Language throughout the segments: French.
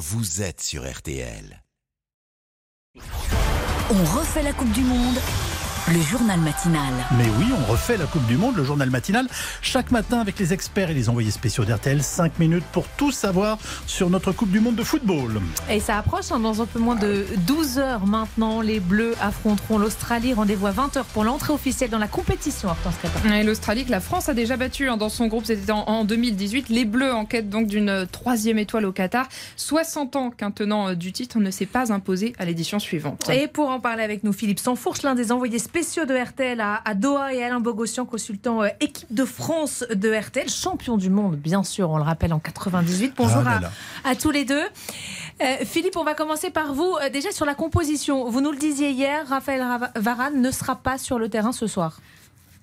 vous êtes sur RTL. On refait la Coupe du Monde le journal matinal. Mais oui, on refait la Coupe du Monde, le journal matinal, chaque matin avec les experts et les envoyés spéciaux d'RTL. 5 minutes pour tout savoir sur notre Coupe du Monde de football. Et ça approche, hein, dans un peu moins de 12 heures maintenant. Les Bleus affronteront l'Australie. Rendez-vous à 20h pour l'entrée officielle dans la compétition, Et l'Australie que la France a déjà battu hein, dans son groupe, c'était en, 2018. Les Bleus en quête donc d'une troisième étoile au Qatar. 60 ans qu'un tenant euh, du titre ne s'est pas imposé à l'édition suivante. Et pour en parler avec nous, Philippe Sanfourche, l'un des envoyés spéciaux spéciaux de RTL à, Doha et Alain Bogossian, consultant euh, équipe de France de RTL, champion du monde, bien sûr, on le rappelle, en 98. Bonjour ah à, tous les deux. Euh, Philippe, on va commencer par vous. Euh, déjà sur la composition, vous nous le disiez hier, Raphaël Varane ne sera pas sur le terrain ce soir.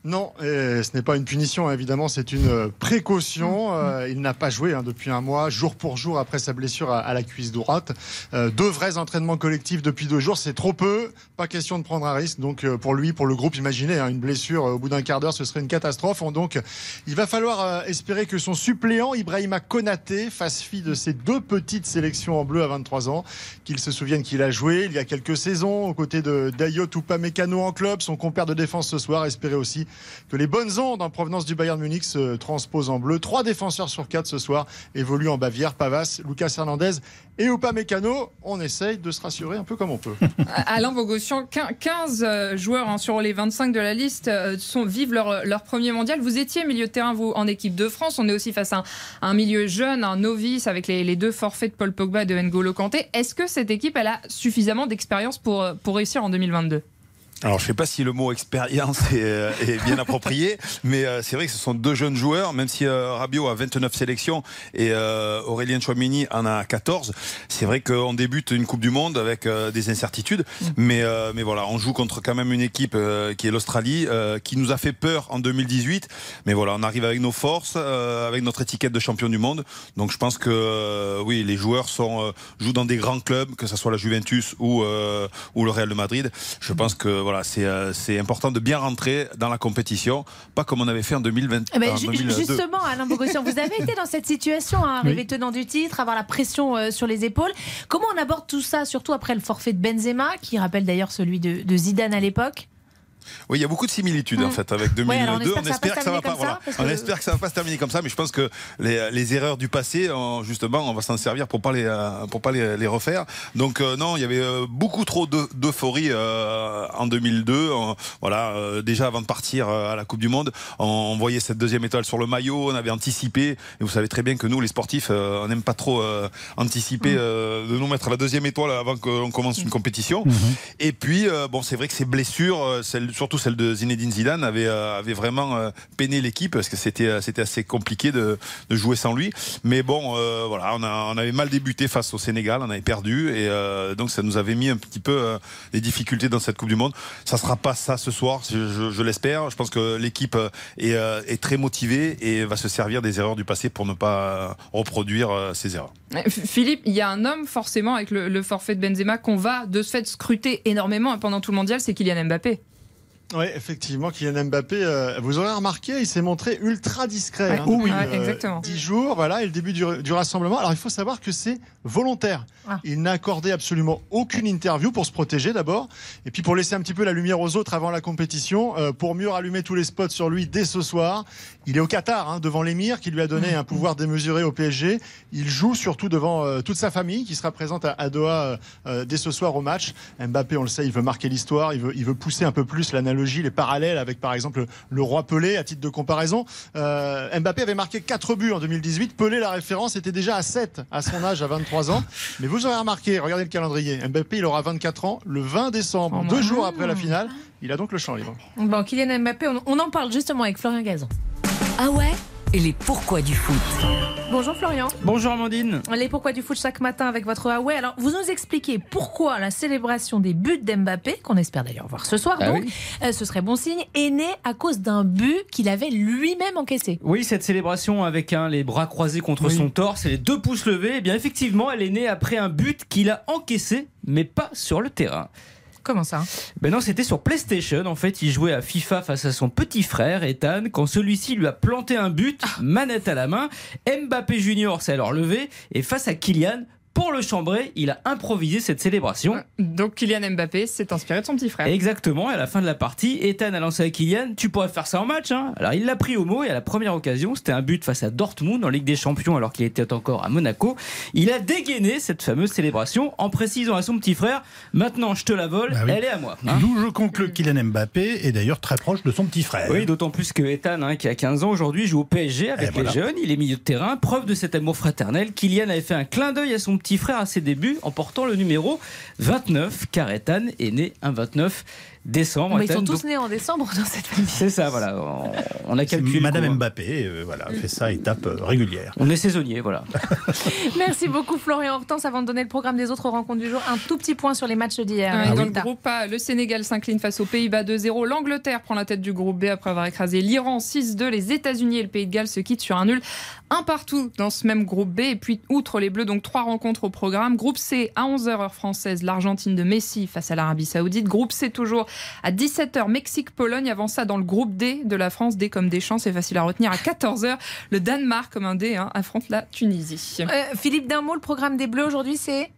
Non, ce n'est pas une punition, évidemment, c'est une euh, précaution. Euh, il n'a pas joué hein, depuis un mois, jour pour jour après sa blessure à, la cuisse droite. Euh, deux vrais entraînements collectifs depuis deux jours, c'est trop peu. Pas question de prendre un risque. Donc pour lui, pour le groupe, imaginez hein, une blessure au bout d'un quart d'heure, ce serait une catastrophe. Donc il va falloir espérer que son suppléant, Ibrahima Konaté, fasse fi de ces deux petites sélections en bleu à 23 ans. Qu'il se souvienne qu'il a joué il y a quelques saisons aux côtés de Dayot Upamecano en club, son compère de défense ce soir. Espérer aussi que les bonnes ondes en provenance du Bayern Munich se transposent en bleu. Trois défenseurs sur quatre ce soir évoluent en Bavière. Pavas, Lucas Hernandez et Upamecano. On essaye de se rassurer un peu comme on peut. Alain Bogossian, 15 euh, joueurs hein, sur les 25 de la liste euh, vivent leur, leur, premier mondial. Vous étiez milieu de terrain, en équipe de France. On est aussi face à un, milieu jeune, un novice, avec les, deux forfaits de Paul Pogba et de N'Golo Kanté. Est-ce que cette équipe a suffisamment d'expérience pour réussir en 2022 alors, je ne sais pas si le mot expérience est, euh, bien approprié, mais euh, c'est vrai que ce sont deux jeunes joueurs, même si euh, Rabiot a 29 sélections et Aurélien Chouamini en a 14. C'est vrai qu'on débute une Coupe du Monde avec des incertitudes, mm. mais, mais voilà, on joue contre quand même une équipe qui est l'Australie, qui nous a fait peur en 2018, mais voilà, on arrive avec nos forces, avec notre étiquette de champion du monde. Donc, je pense que oui, les joueurs sont, jouent dans des grands clubs, que ce soit la Juventus ou, ou le Real de Madrid. Je pense que voilà, euh, c'est important de bien rentrer dans la compétition, pas comme on avait fait en 2020. Eh ben, justement, Alain Bogossian, vous avez été dans cette situation, hein, arriver tenant du titre, avoir la pression euh, sur les épaules. Comment on aborde tout ça, surtout après le forfait de Benzema, qui rappelle d'ailleurs celui de Zidane à l'époque? Oui, il y a beaucoup de similitudes en mmh. fait avec 2002. on, espère que ça va pas, on espère que ça va pas se terminer comme ça, mais je pense que les, erreurs du passé, justement, on va s'en servir pour pas les euh, pour pas les, refaire. Donc euh, non, il y avait euh, beaucoup trop d'euphorie en 2002. voilà, déjà avant de partir à la Coupe du Monde, on, voyait cette deuxième étoile sur le maillot, on avait anticipé. Et vous savez très bien que nous, les sportifs, on n'aime pas trop anticiper mmh. de nous mettre la deuxième étoile avant qu'on commence une compétition. Mmh. Et puis, bon, c'est vrai que ces blessures, celles surtout celle de Zinedine Zidane, avait, euh, vraiment euh, peiné l'équipe parce que c'était, euh, assez compliqué de, jouer sans lui. Mais bon, voilà, on, avait mal débuté face au Sénégal, on avait perdu et donc ça nous avait mis un petit peu des difficultés dans cette Coupe du Monde. Ça sera pas ça ce soir, je, l'espère. Je pense que l'équipe est, est, très motivée et va se servir des erreurs du passé pour ne pas reproduire ces erreurs. Philippe, il y a un homme forcément avec le, le forfait de Benzema qu'on va de ce fait scruter énormément pendant tout le mondial, c'est Kylian Mbappé. Oui, effectivement, Kylian Mbappé, euh, vous aurez remarqué, il s'est montré ultra discret. Hein, oui, euh, exactement. 10 jours, voilà, et le début du, rassemblement. Alors, il faut savoir que c'est volontaire. Ah. Il n'a accordé absolument aucune interview pour se protéger d'abord, et puis pour laisser un petit peu la lumière aux autres avant la compétition, euh, pour mieux rallumer tous les spots sur lui dès ce soir. Il est au Qatar, hein, devant l'émir, qui lui a donné un pouvoir démesuré au PSG. Il joue surtout devant toute sa famille, qui sera présente à, Doha dès ce soir au match. Mbappé, on le sait, il veut marquer l'histoire, il veut, il veut pousser un peu plus l'analyse les parallèles avec par exemple le roi Pelé à titre de comparaison. Euh, Mbappé avait marqué 4 buts en 2018. Pelé, la référence, était déjà à 7 à son âge, à 23 ans. Mais vous aurez remarqué, regardez le calendrier. Mbappé, il aura 24 ans le 20 décembre, deux jours après la finale. Il a donc le champ libre. Bon, Kylian Mbappé, on en parle justement avec Florian Gazon. Ah ouais? Et les pourquoi du foot. Bonjour Florian. Bonjour Amandine. Les pourquoi du foot chaque matin avec votre Huawei. Alors, vous nous expliquez pourquoi la célébration des buts d'Mbappé, qu'on espère d'ailleurs voir ce soir, ah donc, euh, ce serait bon signe, est née à cause d'un but qu'il avait lui-même encaissé. Oui, cette célébration avec hein, les bras croisés contre son torse et les deux pouces levés, eh bien effectivement, elle est née après un but qu'il a encaissé, mais pas sur le terrain. Comment ça Ben non, c'était sur PlayStation. En fait, il jouait à FIFA face à son petit frère, Ethan, quand celui-ci lui a planté un but, ah. manette à la main. Mbappé Junior s'est alors levé et face à Kylian, pour le chambrer, il a improvisé cette célébration. Donc Kylian Mbappé s'est inspiré de son petit frère. Exactement, et à la fin de la partie, Ethan a lancé à Kylian Tu pourrais faire ça en match. Hein alors il l'a pris au mot, et à la première occasion, c'était un but face à Dortmund en Ligue des Champions alors qu'il était encore à Monaco. Il a dégainé cette fameuse célébration en précisant à son petit frère Maintenant je te la vole, bah elle est à moi. Hein. D'où je conclus Kylian Mbappé est d'ailleurs très proche de son petit frère. Oui, d'autant plus que Ethan, hein, qui a 15 ans aujourd'hui, joue au PSG avec les jeunes. Il est milieu de terrain, preuve de cet amour fraternel. Kylian avait fait un clin d'œil à son petit frère à ses débuts en portant le numéro 29, car Ethan est né un 29 décembre. Mais ils sont tous nés en décembre dans cette famille. C'est ça, voilà. On, a calculé. Madame Mbappé, euh, voilà, fait ça étape euh, régulière. On est saisonnier, voilà. Merci beaucoup Florian Hortense. Avant de donner le programme des autres rencontres du jour, un tout petit point sur les matchs d'hier. Ah, dans le groupe A, le Sénégal s'incline face aux Pays-Bas 2-0. L'Angleterre prend la tête du groupe B après avoir écrasé l'Iran 6-2. Les États-Unis et le Pays de Galles se quittent sur un nul. Un partout dans ce même groupe B. Et puis, outre les Bleus, donc trois rencontres au programme. Groupe C à 11h heure française, l'Argentine de Messi face à l'Arabie Saoudite. Groupe C toujours à 17h, Mexique-Pologne. Avant ça, dans le groupe D de la France, D comme des chances, c'est facile à retenir. À 14h, le Danemark, comme un D, hein, affronte la Tunisie. Euh, Philippe, d'un le programme des Bleus aujourd'hui, c'est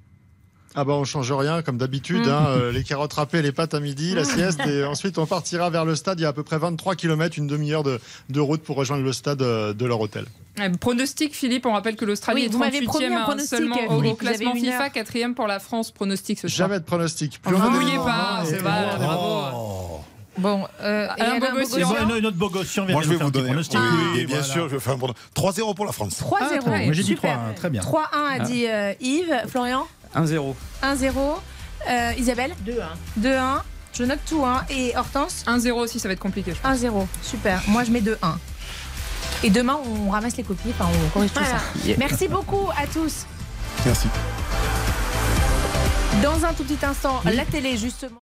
ah bah on change rien comme d'habitude, mm. hein, euh, les carottes râpées, les pâtes à midi, la sieste et ensuite on partira vers le stade. Il y a à peu près 23 km, une demi-heure de, de, route pour rejoindre le stade euh, de leur hôtel. pronostic Philippe, on rappelle que l'Australie est 38e hein, seulement au, classement FIFA, 4e pour la France. Pronostic ce soir. Jamais de pronostic. Plus vous mouillez pas, c'est vrai, bravo. Bon, euh, Alain Bogossian. Notre Bogossian Moi, je vais vous donner. Pronostic. Oui, bien sûr. Je vais faire un 3-0 pour la France. 3-0. Ah, Moi, j'ai dit 3-1. Très bien. 3-1 a dit euh, Yves. Florian 1-0. 1-0. Euh, Isabelle 2-1. 2-1. Je note tout. Hein. Et Hortense 1-0 aussi, ça va être compliqué. 1-0. Super. Moi, je mets 2-1. Et demain, on ramasse les copies. Enfin, on corrige tout ça. Merci beaucoup à tous. Merci. Dans un tout petit instant, la télé, justement.